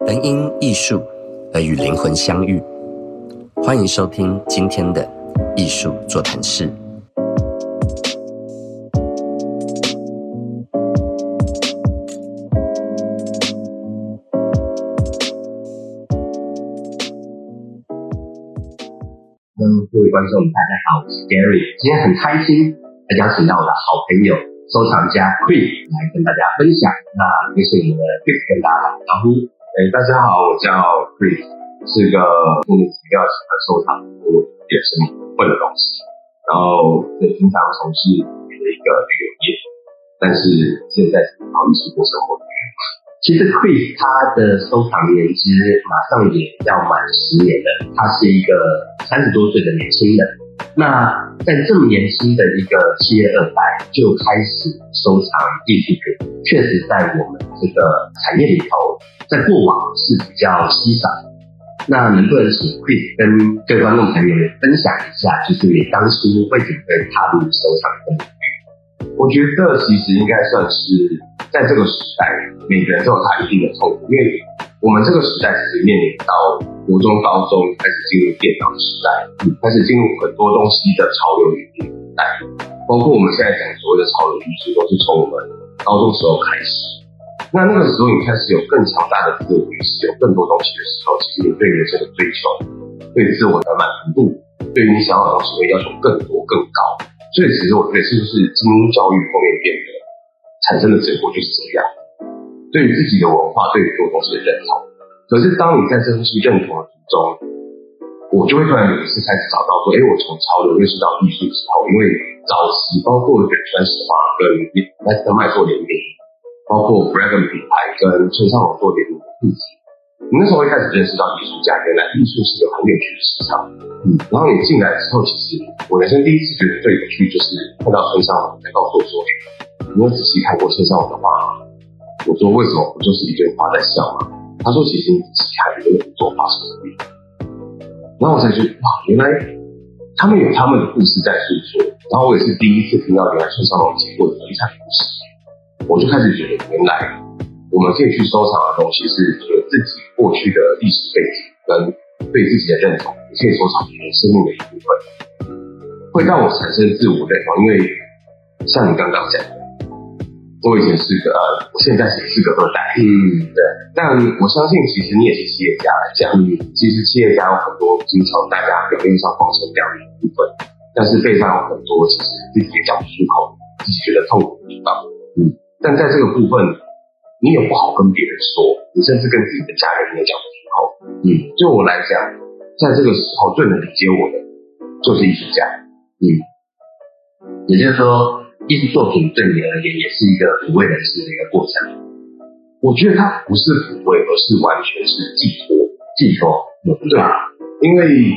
能因艺术而与灵魂相遇。欢迎收听今天的艺术座谈室。嗯，各位观众，大家好，我是 Gary，今天很开心，邀请到我的好朋友收藏家 Chris 来跟大家分享。那也是我们的 Chris 跟大家打个招呼。哎，大家好，我叫 Chris，是个莫名其妙喜欢收藏我也是混的东西，然后也经常从事的一个旅游业，但是现在是好艺术过生活。其实 Chris 他的收藏年纪马上也要满十年了，他是一个三十多岁的年轻人。那在这么年轻的一个企业二代就开始收藏艺术品，确实在我们这个产业里头，在过往是比较稀少。那能不能请 Chris 跟各位观众朋友分享一下，就是你当初为什么会踏入收藏的领域？我觉得其实应该算是在这个时代，每个人都有他一定的痛苦，因为我们这个时代其实面临到国中、高中开始进入电脑时代，开始进入很多东西的潮流与时代，包括我们现在讲所谓的潮流艺术，都是从我们高中时候开始。那那个时候你开始有更强大的自我意识，有更多东西的时候，其实你对人生的追求、对自我的满足度、对于你想要的东西会要求更多、更高。所以其实我觉得是不是精英教育后面变得产生的结果就是这样，对于自己的文化，对于所有东西的认同。可是当你在这东西认同的途中，我就会突然有一次开始找到说，哎，我从潮流认识到艺术之后，因为早期包括卷川石华跟 Master 麦做联名，包括 Bragan 品牌跟村上隆做联名的布子。你那时候一开始认识到艺术家，原来艺术是个很有趣的市场。嗯，然后你进来之后，其实我人生第一次觉得最有趣，就是看到村上隆在告诉我说：“你有仔细看过村上隆的画吗？”我说：“为什么？不就是一堆花在笑吗？”他说：“其实你仔细看，有很多画是不一样。”然后我才觉得哇，原来他们有他们的故事在诉说。然后我也是第一次听到原来村上隆写过的遗产故事，我就开始觉得原来。我们可以去收藏的东西是有自己过去的历史背景跟对自己的认同，也可以收藏别人生命的一部分，会让我产生自我认同。因为像你刚刚讲的，我以前是个呃，我现在也是个二代，嗯，对。但我相信，其实你也是企业家来讲，其实企业家有很多经常大家表面上光鲜亮丽的部分，但是背上有很多其实自己也讲不出口，自己觉得痛苦的地方，嗯。但在这个部分。你也不好跟别人说，你甚至跟自己的家人也讲不出口。嗯，对我来讲，在这个时候最能理解我的就是艺术家。嗯，也就是说，艺术作品对你而言也是一个抚慰人心的一个过程。我觉得它不是抚慰，而是完全是寄托。寄托，对啊？因为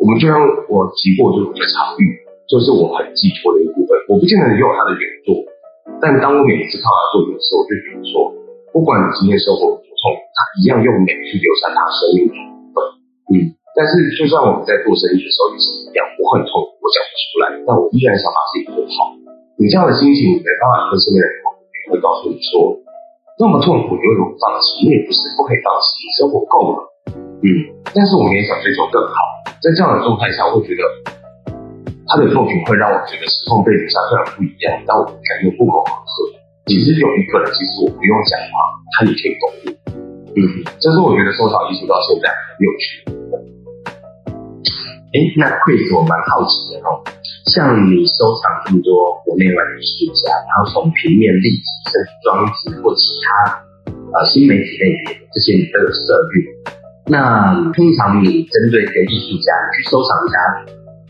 我们就像我提过，就是我的场域，就是我很寄托的一部分。我不见得拥有他的原作。但当我每一次看他作品的时候，我就觉得说，不管你今天生活多痛，他一样用美去留下他生命的一部分。嗯，但是就算我们在做生意的时候也是一样，我很痛，我讲不出来，但我依然想把自己做好。你这样的心情，没办法跟身边人沟通，会告诉你说，那么痛苦，你为什么放弃？你也不是不可以放弃，生活够了。嗯，但是我们也想追求更好，在这样的状态下，我会觉得。他的作品会让我觉得时空背景上虽然不一样，但我感觉不谋而合。其实有一个人，其实我不用讲话，他也可以懂我。嗯，这是我觉得收藏艺术到现在很有趣。哎，那 Chris，我蛮好奇的哦，像你收藏这么多国内外的艺术家，然后从平面、立体、甚至装置或其他呃新媒体类别这些你都有涉猎。那通常你针对一个艺术家去收藏家。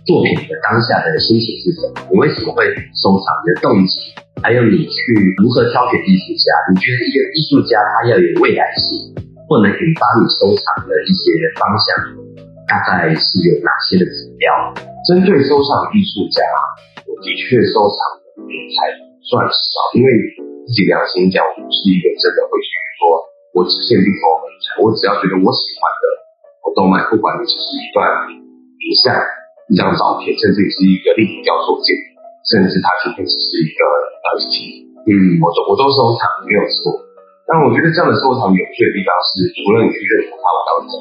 作品的当下的心情是什么？你为什么会收藏？你的动机，还有你去如何挑选艺术家？你觉得一个艺术家他要有未来性，或能引发你收藏的一些方向，大概是有哪些的指标？针对收藏艺术家，我的确收藏的品才算少，因为自己良心讲，我不是一个真的会去说，我只限定某美材，我只要觉得我喜欢的，我都买，不管你只是一段影像。一张照片，甚至是一个立体雕塑件，甚至它今天只是一个耳机嗯，我都我都收藏，没有错。但我觉得这样的收藏有趣的地方是，除了你去认同它，我刚刚讲，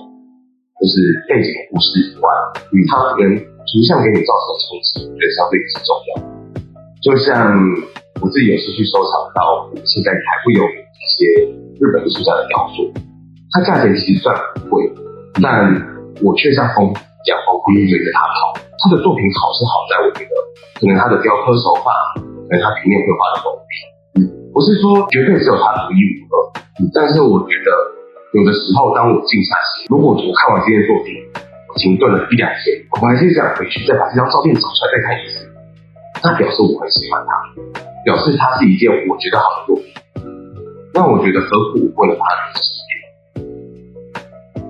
就是背景故事以外，与它能图像给你造成的冲击，我觉得相对也是重要。就像我自己有时去收藏到现在还会有一些日本艺术家的雕塑，它价钱其实算很贵，但我却像疯一样疯狂追着它跑。他的作品好是好在，我觉得可能他的雕刻手法，可能他平面绘画的功力。不是说绝对只有他独一无二，但是我觉得有的时候，当我静下心，如果我看完这件作品，我停顿了一两天，我还是想回去再把这张照片找出来再看一次，那表示我很喜欢它，表示它是一件我觉得好的作品。那我觉得何苦为了它而时间？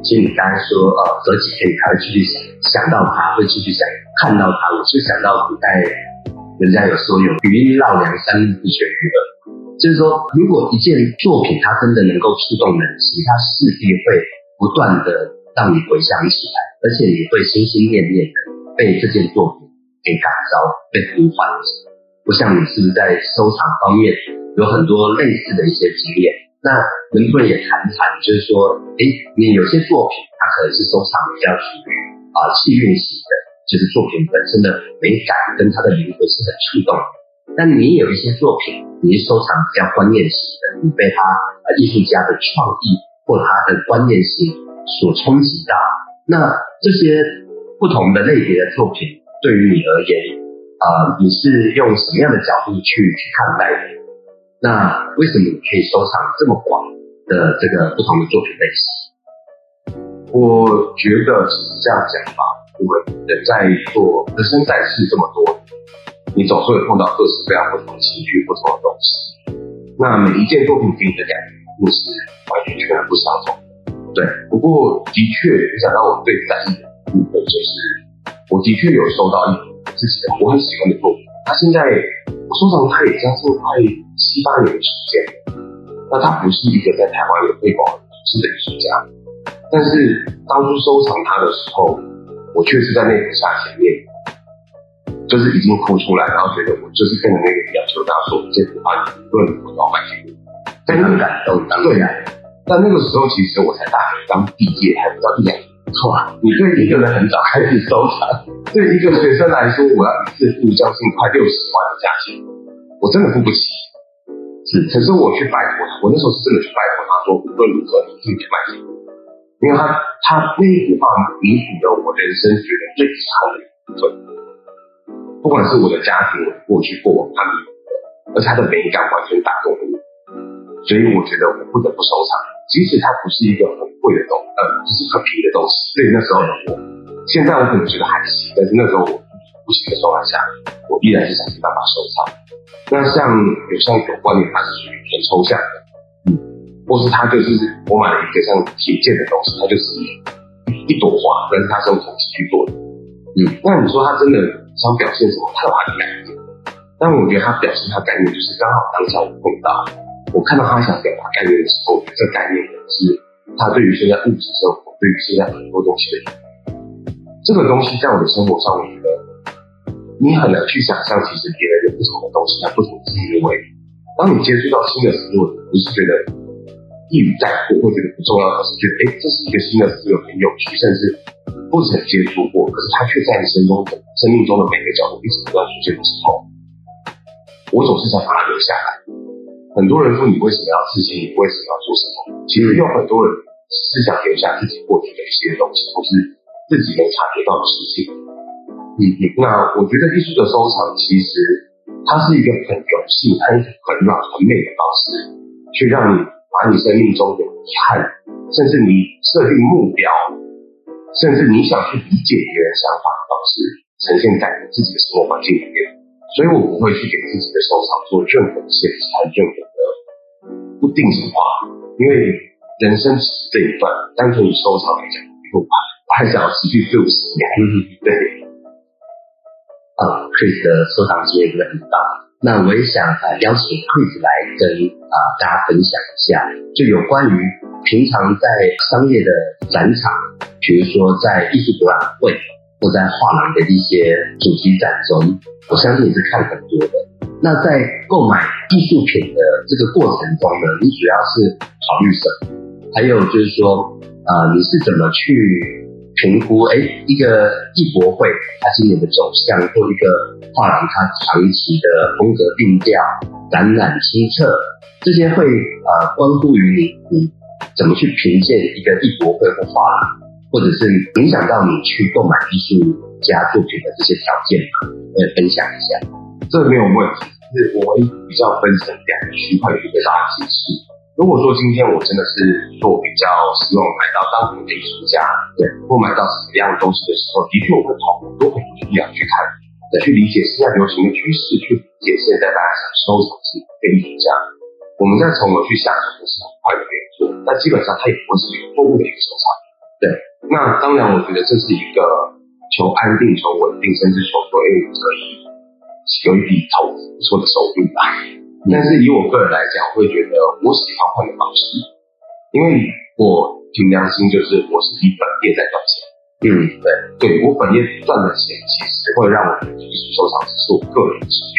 其实你刚才说，呃，隔几天你还会继续想想到它，会继续想看到它，我就想到古代人家有说有鱼绕梁三日不绝于耳。就是说，如果一件作品它真的能够触动人心，它势必会不断的让你回想起来，而且你会心心念念的被这件作品给感召、被呼唤。不像你是不是在收藏方面有很多类似的一些经验？那能不能也谈谈，就是说，哎，你有些作品它可能是收藏比较属于啊气韵型的，就是作品本身的美感跟它的灵魂是很触动。但你有一些作品，你是收藏比较观念型的，你被他呃艺术家的创意或他的观念性所冲击到。那这些不同的类别的作品，对于你而言，啊，你是用什么样的角度去去看待？那为什么你可以收藏这么广的这个不同的作品类型？我觉得只是这样讲吧，因为人在做人生在世这么多。你总是会碰到各式各样不同的情绪、不同的东西。那每一件作品给你的感觉，都是完全全然不相同。对，不过的确，想到我最在意的部分，就是我的确有收到一自己的我很喜欢的作品。他现在收藏它也将近快七八年的时间。那他不是一个在台湾有被广为人知的艺术家，但是当初收藏他的时候，我却是在那幅画前面。就是已经哭出来，然后觉得我就是跟着那个要求他说这幅画无论如何都要买给我，非常感动。对呀，但那个时候其实我才大学刚毕业，还不到一两年。哇，你对一个人很早开始收藏，对一个学生来说，我要一次付将近快六十万的价钱，我真的付不起。是，可是我去拜托他，我那时候是真的去拜托他说，无论如何你一定得卖给我，因为他他那一幅画弥补了我人生觉得最差的一部分。不管是我的家庭、我过去、过往，他弥补而且他的美感完全打动了我，所以我觉得我不得不收藏。即使它不是一个很贵的东，呃，不是很便宜的东西。对那时候的我，现在我可能觉得还行，但是那时候我不行的状态下，我依然是想尽办法收藏。那像有像有关联，它是属于很抽象的，嗯，或是它就是我买了一个像铁剑的东西，它就是一朵花，但是它是用铜器去做的，嗯，那你说它真的？想表现什么，他有他的概念，但我觉得他表现他概念就是刚好当下我碰到，我看到他想表达概念的时候，我觉得这概念是他对于现在物质生活，对于现在很多东西的这个东西在我的生活上，我觉得你很难去想象，其实别人有不同的东西，有不同的思维。当你接触到新的思维，不是觉得一语带过，或觉得不重要，而是觉得哎，这是一个新的思维，很有趣，甚至。不曾接触过，可是他却在你生中的生命中的每个角落一直不断出现的时候，我总是想把它留下来。很多人说你为什么要自信？你为什么要做什么？其实有很多人是想留下自己过去的一些东西，或是自己没察觉到的事情。嗯嗯。那我觉得艺术的收藏，其实它是一个很柔性、很很软、很美的方式，去让你把你生命中有遗憾，甚至你设定目标。甚至你想去理解别人想法的方式，呈现在你自己的生活环境里面，所以我不会去给自己的收藏做任何的限制和任何的不定型化，因为人生只是这一段，单纯以收藏来讲，我我还想要持续做十年。对，啊，Chris 的收藏经验真的很棒。那我也想呃邀请 Chris 来跟啊大家分享一下，就有关于平常在商业的展场。比如说，在艺术博览会或在画廊的一些主题展中，我相信你是看很多的。那在购买艺术品的这个过程中呢，你主要是考虑什么？还有就是说，呃，你是怎么去评估？哎，一个艺博会它今年的走向，或一个画廊它长期的风格定调、展览清册，这些会呃关乎于你你怎么去评鉴一个艺博会或画廊，或者是影响到你去购买艺术家作品的这些条件吗？呃，分享一下。这没有问题，是我会比较分成两个区块一个大家解释。如果说今天我真的是做比较希望买到当年的艺术家，对，或买到什么样的东西的时候，的确我会跑很多很多地方去看，去理解现在流行的趋势，去理解现在大家想收藏什么艺术家，我们再从而去下手的，是很快的可以做。但基本上它也不会是有错误的一个收藏。对，那当然我觉得这是一个求安定、求稳定，甚至求说，哎，可以。有一笔投资不错的收入吧，但是以我个人来讲，我会觉得我喜欢换个方式，因为我凭良心就是我是以本业在赚钱，嗯，对，对我本业赚的钱其实会让我的艺术收藏只是我个人的兴趣，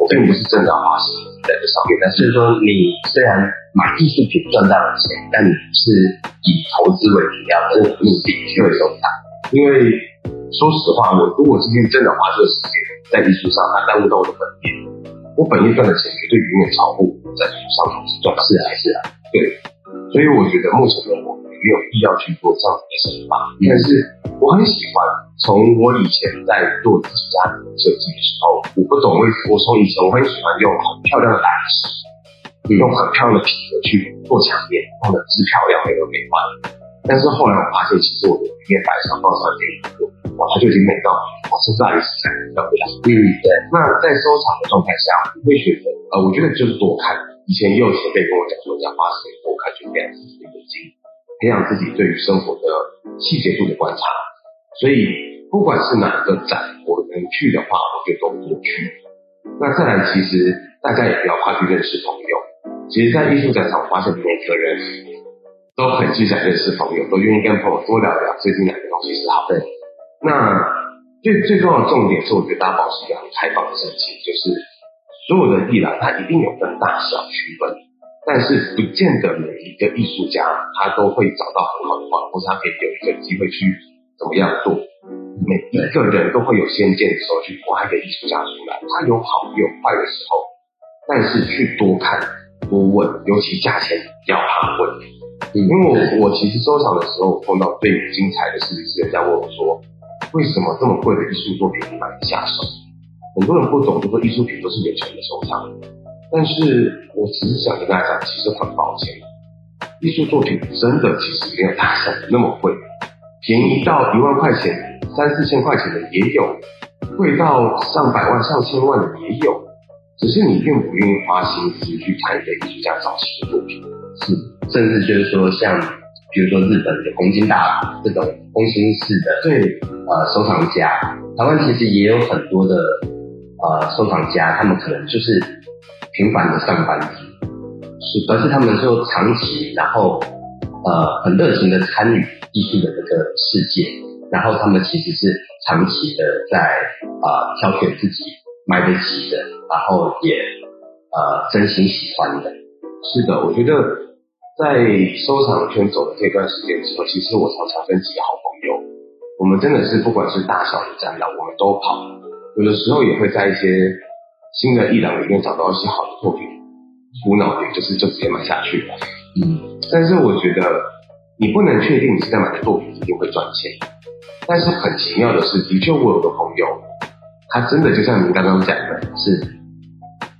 我并不是真的花心在这上面。但是说你虽然买艺术品赚到了钱，但你是以投资为主要的目的去收藏，因为说实话，我如果今天真的花这个时间。在艺术上还耽误到我的本业，我本业赚的钱绝对远远超过我在艺术上投资赚的。是啊，是啊，对。所以我觉得目前的我没有必要去做这样的想法。但是我很喜欢，从我以前在做自己家庭设计的时候，我不懂为什么，我从以前我很喜欢用很漂亮的蓝纸，用很漂亮的皮革去做墙面，弄得是漂亮美轮美观。但是后来我发现，其实我的面板上放上这它就已经美到，哇，是大理石才漂亮。嗯，对。那在收藏的状态下，我会选择，呃，我觉得就是多看。以前也有前辈跟我讲说，要花时间多看，去培养自己的眼睛，培养自己对于生活的细节度的观察。所以，不管是哪个展，我能去的话，我就都多去。那再来，其实大家也不要怕去认识朋友。其实，在艺术展场，我发现每个人都很积极认识朋友，都愿意跟朋友多聊聊最近哪个东西是好的。那最最重要的重点是，我觉得大家保持一个很开放的心情，就是所有的艺廊它一定有分大小区分，但是不见得每一个艺术家他都会找到很好的方法，或是他可以有一个机会去怎么样做。每一个人都会有先见的时候去挖一个艺术家出来，他有好有坏的时候，但是去多看多问，尤其价钱要他问，因为我我其实收藏的时候碰到最精彩的事情是人家问我说。为什么这么贵的艺术作品买不下手？很多人不懂，就说艺术品都是有钱的收藏。但是我只是想跟大家讲，其实很抱歉，艺术作品真的其实没有大家想的那么贵，便宜到一万块钱、三四千块钱的也有，贵到上百万、上千万的也有，只是你愿不愿意花心思去看一个艺术家早期的作品，是，甚至就是说像。比如说日本的东京大佬这种空心式的，对，呃，收藏家，台湾其实也有很多的呃收藏家，他们可能就是平凡的上班族，是，而是他们就长期，然后呃很热情的参与艺术的这个世界，然后他们其实是长期的在啊挑选自己买得起的，然后也呃真心喜欢的，是的，我觉得。在收藏圈走的这段时间之后，其实我常常跟几个好朋友，我们真的是不管是大小的展览，我们都跑。有的时候也会在一些新的艺廊里面找到一些好的作品，无脑点就是就直接买下去了。嗯，但是我觉得你不能确定你现在买的作品一定会赚钱。但是很奇妙的是，的确我有个朋友，他真的就像您刚刚讲的，是，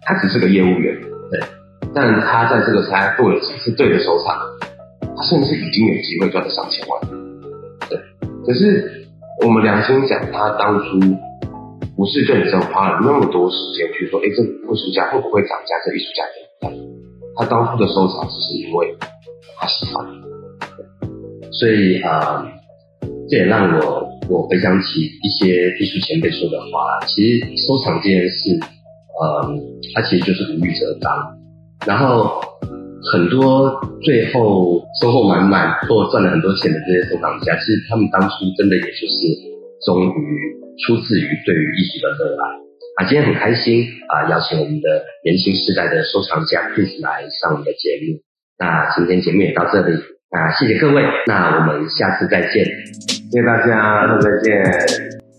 他只是个业务员，对。但他在这个才做了几次对的收藏，他甚至已经有机会赚了上千万。对，可是我们良心讲，他当初不是认真花了那么多时间去说，哎，这艺术家会不会涨价？这艺术家怎么样？他当初的收藏只是因为他喜欢。所以啊，这也让我我回想起一些艺术前辈说的话。其实收藏这件事，呃，它其实就是无欲则刚。然后很多最后收获满满或赚了很多钱的这些收藏家，其实他们当初真的也就是终于出自于对于艺术的热爱。啊，今天很开心啊，邀请我们的年轻时代的收藏家 Chris 来上我们的节目。那今天节目也到这里，那谢谢各位，那我们下次再见，谢谢大家，再见。